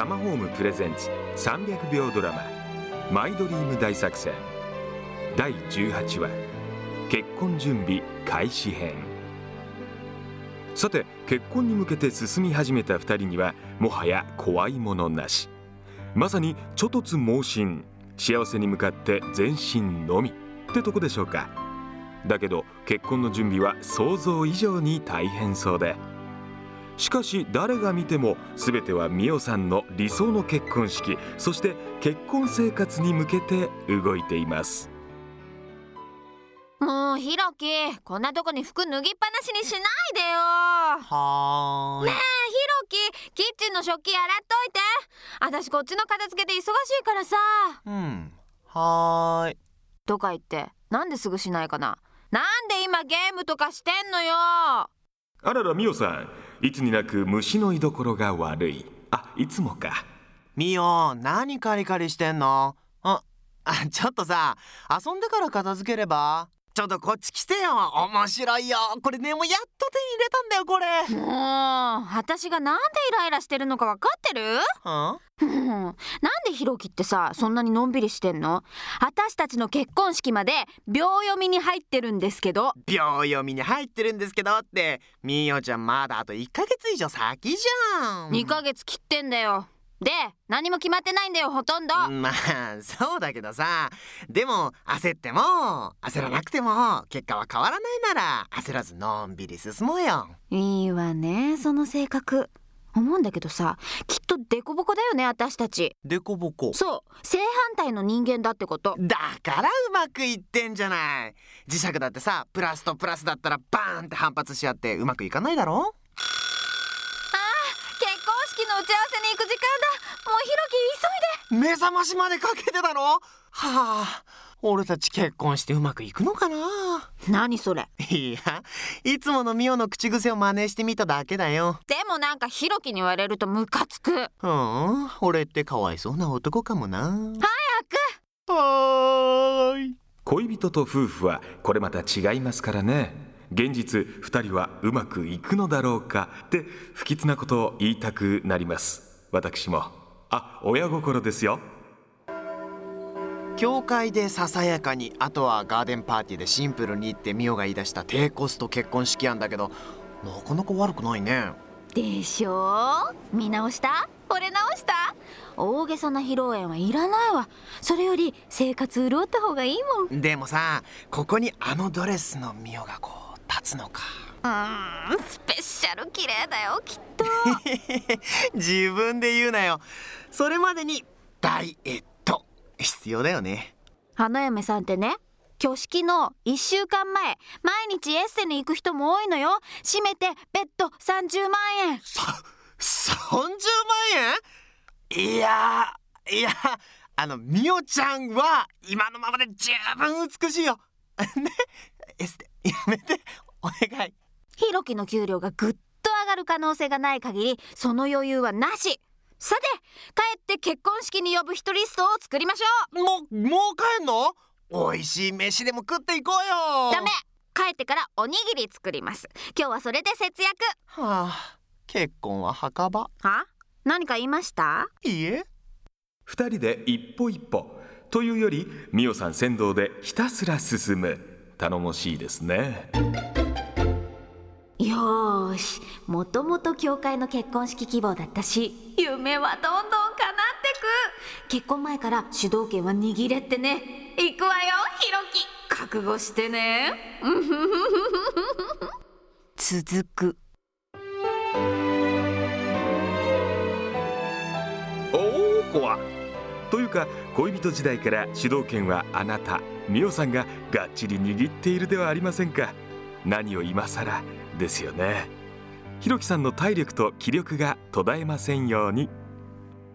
タマホームプレゼンツ300秒ドラマ「マイドリーム大作戦」第18話「結婚準備開始編」さて結婚に向けて進み始めた2人にはもはや怖いものなしまさにちょ突猛進幸せに向かって前進のみってとこでしょうかだけど結婚の準備は想像以上に大変そうでしかし誰が見ても全ては美桜さんの理想の結婚式そして結婚生活に向けて動いていますもうひろきこんなとこに服脱ぎっぱなしにしないでよはーい。ねえひろきキッチンの食器洗っといて私こっちの片付けで忙しいからさうん。はーい。とか言ってなんですぐしないかななんで今ゲームとかしてんのよあらら美桜さん。いつになく虫の居所が悪い。あいつもか。みお、何カリカリしてんの？あ、あ、ちょっとさ、遊んでから片付ければ？ちょっとこっち来てよ。面白いよ。これね、もうやっと手に入れたんだよ、これ。もう私がなんでイライラしてるのか分かってる？ん？なんでひろきってさそんなにのんびりしてんの？私たちの結婚式まで秒読みに入ってるんですけど。秒読みに入ってるんですけどって。みおちゃんまだあと1ヶ月以上先じゃん。2ヶ月切ってんだよ。で何も決まってないんだよほとんど。まあそうだけどさ。でも焦っても焦らなくても結果は変わらないなら焦らずのんびり進もうよ。いいわねその性格思うんだけどさきっとデコボコだよね私たち。でこぼこそう。正反対の人間だってこと。だからうまくいってんじゃない。磁石だってさプラスとプラスだったらバーンって反発し合ってうまくいかないだろ？結婚式の打ち合わせに行く時間だ。もうひろき急いで。目覚ましまでかけてたのはあ俺たち結婚してうまくいくのかな？何それ？いやいつものミオの口癖を真似してみただけだよ。でもなんかひろきに言われるとムカつく。うん俺ってかわいそうな男かもな。早はーい。恋人と夫婦はこれまた違いますからね。現実2人はうまくいくのだろうか。って不吉なことを言いたくなります。私も。あ親心ですよ教会でささやかにあとはガーデンパーティーでシンプルにってミオが言い出した低コスト結婚式案だけどなかなか悪くないね。でしょ？見直した？惚れ直した？大げさな披露宴はいらないわ。それより生活潤った方がいいもん。でもさここにあのドレスのミオがこう立つのか。うーんスペシャル綺麗だよきっと。自分で言うなよ。それまでにダイエット必要だよね。花嫁さんってね挙式の1週間前毎日エッセに行く人も多いのよ。締めてベッド30万円。さ30万円？いやいやあのミオちゃんは今のままで十分美しいよ。ね？エステやめて。お願い。ひろきの給料がぐっと上がる可能性がない限りその余裕はなしさて帰って結婚式に呼ぶ人リストを作りましょもうもう帰んの？美味しい飯でも食っていこうよ。うダメ。帰ってからおにぎり作ります。今日はそれで節約。はあ結婚は墓場？は？何か言いました？いいえ。2人で一歩一歩。というより美桜さん先導でひたすら進む。頼もしいですね。よーしもともと教会の結婚式希望だったし夢はどんどん叶ってく。結婚前から主導権は握れってね。行くわよひろき覚悟してね。続く。おお怖というか恋人時代から主導権はあなた美桜さんががっちり握っているではありませんか。何を今更ですよねひろきさんの体力と気力が途絶えませんように。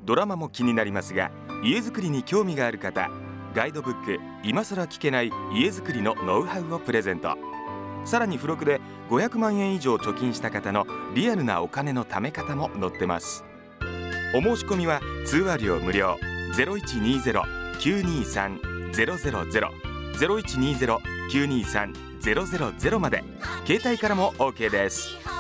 ドラマも気になりますが家づくりに興味がある方ガイドブック今更聞けない家づくりのノウハウをプレゼント。さらに付録で500万円以上貯金した方のリアルなお金の貯め方も載ってます。お申し込みは通話料無料。0120-923-000 0120-923-000まで。携帯からも OK です。